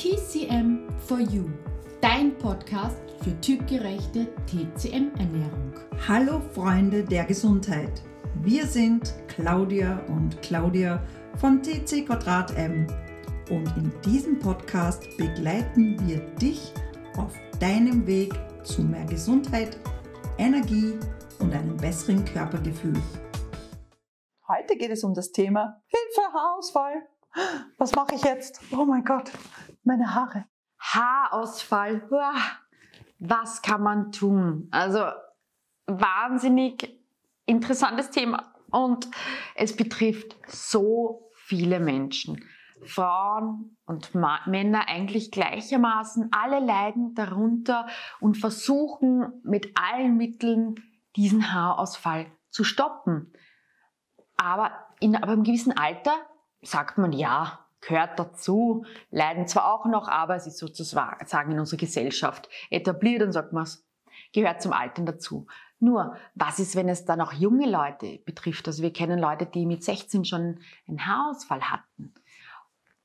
TCM for You, dein Podcast für typgerechte TCM-Ernährung. Hallo Freunde der Gesundheit. Wir sind Claudia und Claudia von TC Quadrat M und in diesem Podcast begleiten wir dich auf deinem Weg zu mehr Gesundheit, Energie und einem besseren Körpergefühl. Heute geht es um das Thema Hilfe, Haarausfall. Was mache ich jetzt? Oh mein Gott, meine Haare. Haarausfall. Was kann man tun? Also wahnsinnig interessantes Thema und es betrifft so viele Menschen. Frauen und Männer eigentlich gleichermaßen. Alle leiden darunter und versuchen mit allen Mitteln diesen Haarausfall zu stoppen. Aber in aber einem gewissen Alter sagt man ja, gehört dazu, leiden zwar auch noch, aber es ist sozusagen in unserer Gesellschaft etabliert und sagt man, es gehört zum Alter dazu. Nur, was ist, wenn es dann auch junge Leute betrifft? Also wir kennen Leute, die mit 16 schon einen Haarausfall hatten.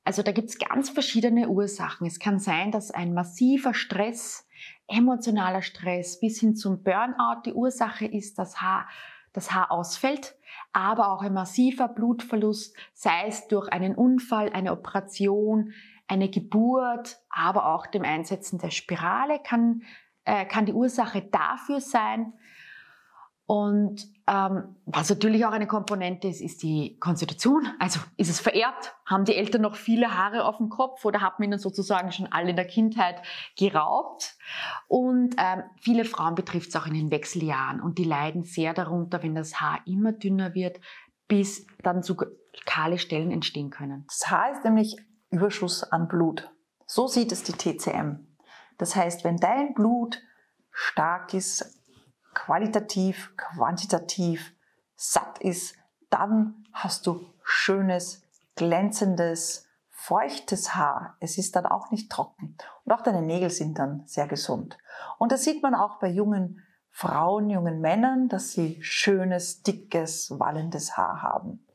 Also da gibt es ganz verschiedene Ursachen. Es kann sein, dass ein massiver Stress, emotionaler Stress bis hin zum Burnout die Ursache ist, dass Haar das Haar ausfällt, aber auch ein massiver Blutverlust, sei es durch einen Unfall, eine Operation, eine Geburt, aber auch dem Einsetzen der Spirale kann, äh, kann die Ursache dafür sein. Und ähm, was natürlich auch eine Komponente ist, ist die Konstitution. Also ist es vererbt? Haben die Eltern noch viele Haare auf dem Kopf oder hat man ihnen sozusagen schon alle in der Kindheit geraubt? Und ähm, viele Frauen betrifft es auch in den Wechseljahren und die leiden sehr darunter, wenn das Haar immer dünner wird, bis dann so kahle Stellen entstehen können. Das Haar ist nämlich Überschuss an Blut. So sieht es die TCM. Das heißt, wenn dein Blut stark ist, qualitativ, quantitativ satt ist, dann hast du schönes, glänzendes, feuchtes Haar. Es ist dann auch nicht trocken. Und auch deine Nägel sind dann sehr gesund. Und das sieht man auch bei jungen Frauen, jungen Männern, dass sie schönes, dickes, wallendes Haar haben.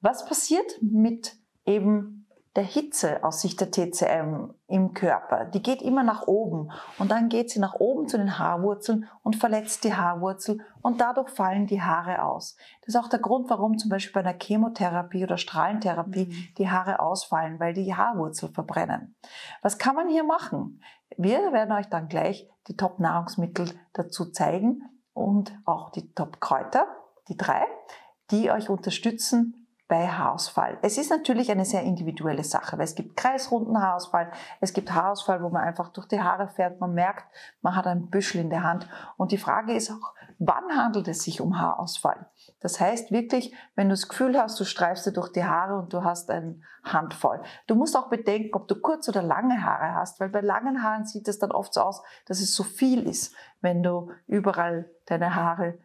Was passiert mit eben der Hitze aus Sicht der TCM im Körper, die geht immer nach oben und dann geht sie nach oben zu den Haarwurzeln und verletzt die Haarwurzel und dadurch fallen die Haare aus. Das ist auch der Grund, warum zum Beispiel bei einer Chemotherapie oder Strahlentherapie mhm. die Haare ausfallen, weil die Haarwurzel verbrennen. Was kann man hier machen? Wir werden euch dann gleich die Top-Nahrungsmittel dazu zeigen und auch die Top-Kräuter, die drei, die euch unterstützen, bei Haarausfall. Es ist natürlich eine sehr individuelle Sache, weil es gibt kreisrunden Haarausfall, es gibt Haarausfall, wo man einfach durch die Haare fährt, man merkt, man hat ein Büschel in der Hand. Und die Frage ist auch, wann handelt es sich um Haarausfall? Das heißt wirklich, wenn du das Gefühl hast, du streifst dir durch die Haare und du hast eine Handvoll. Du musst auch bedenken, ob du kurz oder lange Haare hast, weil bei langen Haaren sieht es dann oft so aus, dass es so viel ist, wenn du überall deine Haare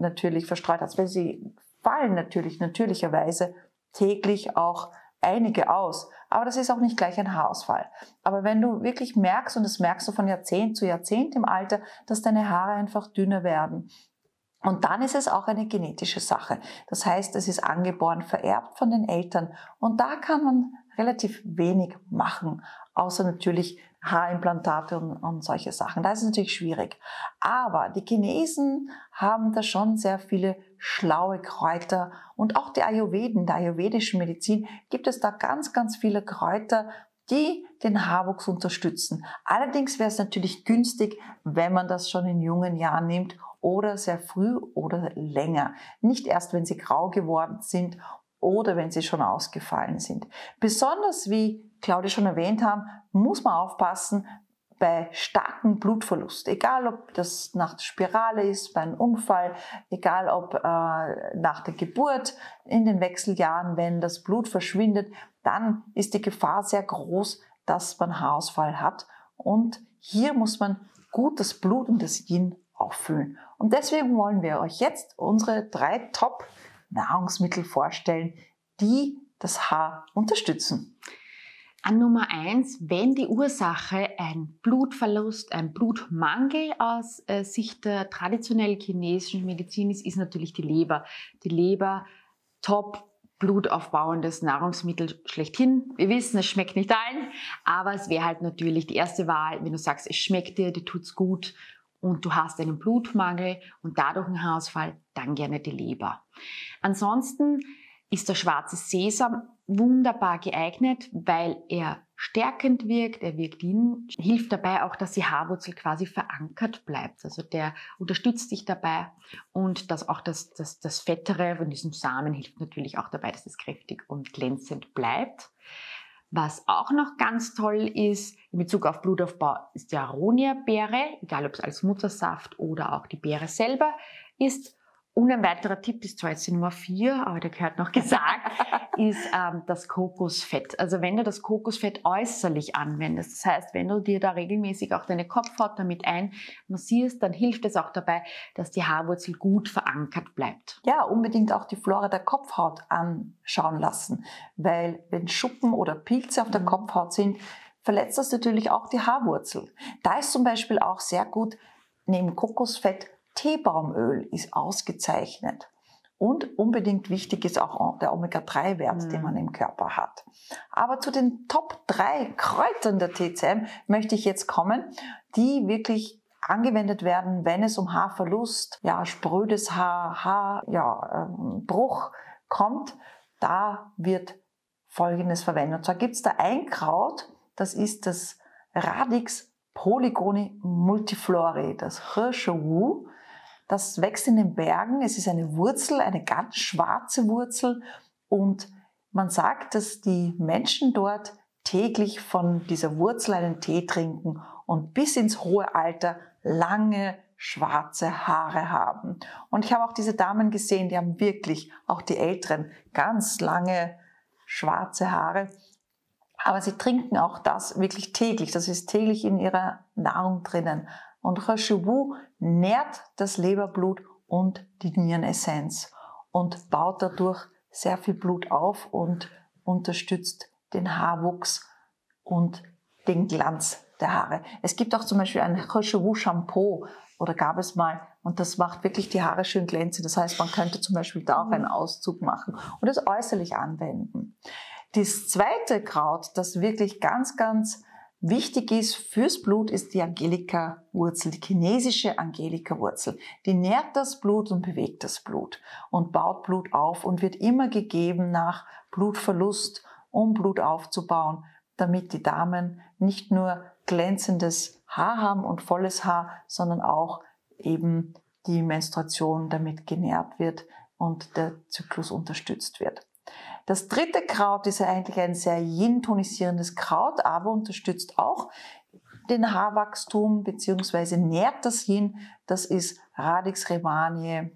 natürlich verstreut hast. Wenn sie fallen natürlich natürlicherweise täglich auch einige aus. Aber das ist auch nicht gleich ein Haarausfall. Aber wenn du wirklich merkst, und das merkst du von Jahrzehnt zu Jahrzehnt im Alter, dass deine Haare einfach dünner werden, und dann ist es auch eine genetische Sache. Das heißt, es ist angeboren, vererbt von den Eltern. Und da kann man relativ wenig machen, außer natürlich Haarimplantate und, und solche Sachen. Das ist natürlich schwierig. Aber die Chinesen haben da schon sehr viele schlaue Kräuter und auch die Ayurveden, der ayurvedischen Medizin, gibt es da ganz, ganz viele Kräuter, die den Haarwuchs unterstützen. Allerdings wäre es natürlich günstig, wenn man das schon in jungen Jahren nimmt oder sehr früh oder länger. Nicht erst, wenn sie grau geworden sind oder wenn sie schon ausgefallen sind. Besonders wie Claudia schon erwähnt haben, muss man aufpassen bei starkem Blutverlust, egal ob das nach der Spirale ist, bei einem Unfall, egal ob äh, nach der Geburt, in den Wechseljahren, wenn das Blut verschwindet, dann ist die Gefahr sehr groß, dass man Haarausfall hat. Und hier muss man gut das Blut und das Yin auffüllen. Und deswegen wollen wir euch jetzt unsere drei Top-Nahrungsmittel vorstellen, die das Haar unterstützen. An Nummer eins, wenn die Ursache ein Blutverlust, ein Blutmangel aus äh, Sicht der traditionell chinesischen Medizin ist, ist natürlich die Leber. Die Leber top blutaufbauendes Nahrungsmittel schlechthin. Wir wissen, es schmeckt nicht allen, aber es wäre halt natürlich die erste Wahl, wenn du sagst, es schmeckt dir, dir tut's gut und du hast einen Blutmangel und dadurch einen Haarausfall, dann gerne die Leber. Ansonsten ist der schwarze Sesam wunderbar geeignet, weil er stärkend wirkt, er wirkt in, hilft dabei auch, dass die Haarwurzel quasi verankert bleibt. Also der unterstützt dich dabei und dass auch das, das, das Fettere von diesem Samen hilft natürlich auch dabei, dass es kräftig und glänzend bleibt. Was auch noch ganz toll ist in Bezug auf Blutaufbau, ist die Aronia-Beere, egal ob es als Muttersaft oder auch die Beere selber ist. Und ein weiterer Tipp ist zwar jetzt die Nummer vier, aber der gehört noch gesagt, ist ähm, das Kokosfett. Also wenn du das Kokosfett äußerlich anwendest, das heißt, wenn du dir da regelmäßig auch deine Kopfhaut damit einmassierst, dann hilft es auch dabei, dass die Haarwurzel gut verankert bleibt. Ja, unbedingt auch die Flora der Kopfhaut anschauen lassen, weil wenn Schuppen oder Pilze auf der mhm. Kopfhaut sind, verletzt das natürlich auch die Haarwurzel. Da ist zum Beispiel auch sehr gut neben Kokosfett Teebaumöl ist ausgezeichnet. Und unbedingt wichtig ist auch der Omega-3-Wert, mhm. den man im Körper hat. Aber zu den Top 3 Kräutern der TCM möchte ich jetzt kommen, die wirklich angewendet werden, wenn es um Haarverlust, ja, sprödes Haar, Haar, ja, ähm, Bruch kommt. Da wird Folgendes verwendet. Und zwar gibt es da ein Kraut, das ist das Radix polygoni multiflori, das Hirschewu. Das wächst in den Bergen. Es ist eine Wurzel, eine ganz schwarze Wurzel. Und man sagt, dass die Menschen dort täglich von dieser Wurzel einen Tee trinken und bis ins hohe Alter lange schwarze Haare haben. Und ich habe auch diese Damen gesehen, die haben wirklich, auch die Älteren, ganz lange schwarze Haare. Aber sie trinken auch das wirklich täglich. Das ist täglich in ihrer Nahrung drinnen. Und Rashubu nährt das Leberblut und die Nierenessenz und baut dadurch sehr viel Blut auf und unterstützt den Haarwuchs und den Glanz der Haare. Es gibt auch zum Beispiel ein Rashubu Shampoo oder gab es mal und das macht wirklich die Haare schön glänzend. Das heißt, man könnte zum Beispiel da auch einen Auszug machen und es äußerlich anwenden. Das zweite Kraut, das wirklich ganz, ganz Wichtig ist fürs Blut ist die Angelika-Wurzel, die chinesische Angelika-Wurzel. Die nährt das Blut und bewegt das Blut und baut Blut auf und wird immer gegeben nach Blutverlust, um Blut aufzubauen, damit die Damen nicht nur glänzendes Haar haben und volles Haar, sondern auch eben die Menstruation damit genährt wird und der Zyklus unterstützt wird. Das dritte Kraut ist ja eigentlich ein sehr yin-tonisierendes Kraut, aber unterstützt auch den Haarwachstum bzw. nährt das Yin. Das ist Radix remanie.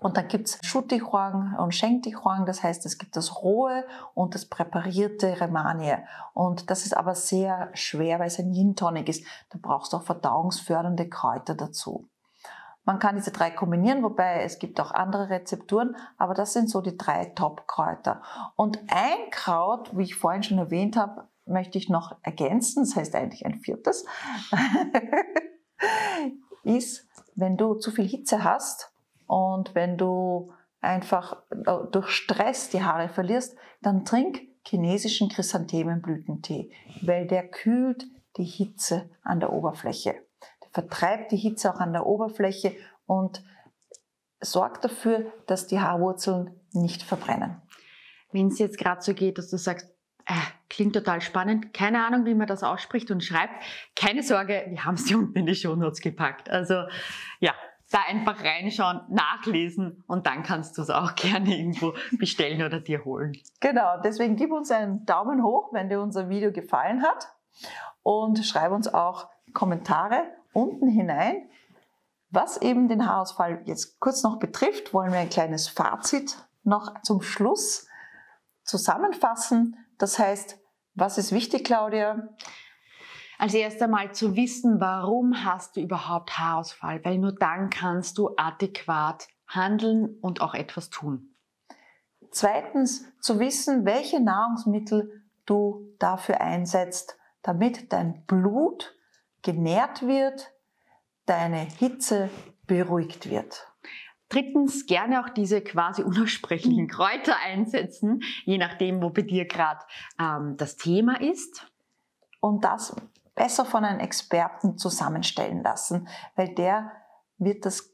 Und dann gibt's Shutihuang und Shengtihuang, das heißt, es gibt das rohe und das präparierte Remanie. Und das ist aber sehr schwer, weil es ein Yin-Tonic ist. Da brauchst du auch verdauungsfördernde Kräuter dazu. Man kann diese drei kombinieren, wobei es gibt auch andere Rezepturen, aber das sind so die drei Top-Kräuter. Und ein Kraut, wie ich vorhin schon erwähnt habe, möchte ich noch ergänzen, das heißt eigentlich ein viertes, ist, wenn du zu viel Hitze hast und wenn du einfach äh, durch Stress die Haare verlierst, dann trink chinesischen Chrysanthemenblütentee, weil der kühlt die Hitze an der Oberfläche vertreibt die Hitze auch an der Oberfläche und sorgt dafür, dass die Haarwurzeln nicht verbrennen. Wenn es jetzt gerade so geht, dass du sagst, äh, klingt total spannend, keine Ahnung, wie man das ausspricht und schreibt, keine Sorge, wir haben sie unten in die Shownotes gepackt. Also ja, da einfach reinschauen, nachlesen und dann kannst du es auch gerne irgendwo bestellen oder dir holen. Genau, deswegen gib uns einen Daumen hoch, wenn dir unser Video gefallen hat und schreib uns auch Kommentare unten hinein. Was eben den Haarausfall jetzt kurz noch betrifft, wollen wir ein kleines Fazit noch zum Schluss zusammenfassen. Das heißt, was ist wichtig, Claudia? Als erstes einmal zu wissen, warum hast du überhaupt Haarausfall, weil nur dann kannst du adäquat handeln und auch etwas tun. Zweitens zu wissen, welche Nahrungsmittel du dafür einsetzt, damit dein Blut genährt wird, deine Hitze beruhigt wird. Drittens, gerne auch diese quasi unaussprechlichen Mhm. Kräuter einsetzen, je nachdem, wo bei dir gerade ähm, das Thema ist. Und das besser von einem Experten zusammenstellen lassen, weil der wird das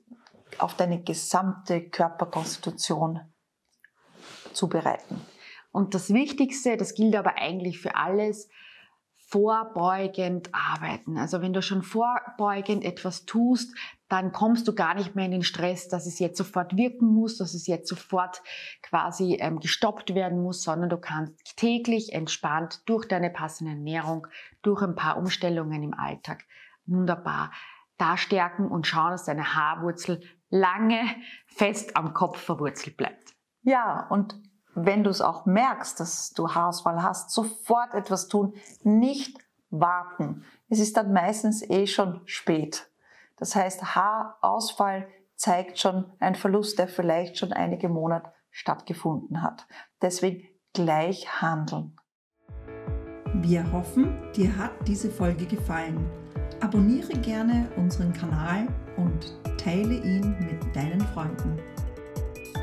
auf deine gesamte Körperkonstitution zubereiten. Und das Wichtigste, das gilt aber eigentlich für alles, vorbeugend arbeiten. Also wenn du schon vorbeugend etwas tust, dann kommst du gar nicht mehr in den Stress, dass es jetzt sofort wirken muss, dass es jetzt sofort quasi ähm, gestoppt werden muss, sondern du kannst täglich entspannt durch deine passende Ernährung, durch ein paar Umstellungen im Alltag wunderbar da stärken und schauen, dass deine Haarwurzel lange fest am Kopf verwurzelt bleibt. Ja, und wenn du es auch merkst, dass du Haarausfall hast, sofort etwas tun, nicht warten. Es ist dann meistens eh schon spät. Das heißt, Haarausfall zeigt schon einen Verlust, der vielleicht schon einige Monate stattgefunden hat. Deswegen gleich handeln. Wir hoffen, dir hat diese Folge gefallen. Abonniere gerne unseren Kanal und teile ihn mit deinen Freunden.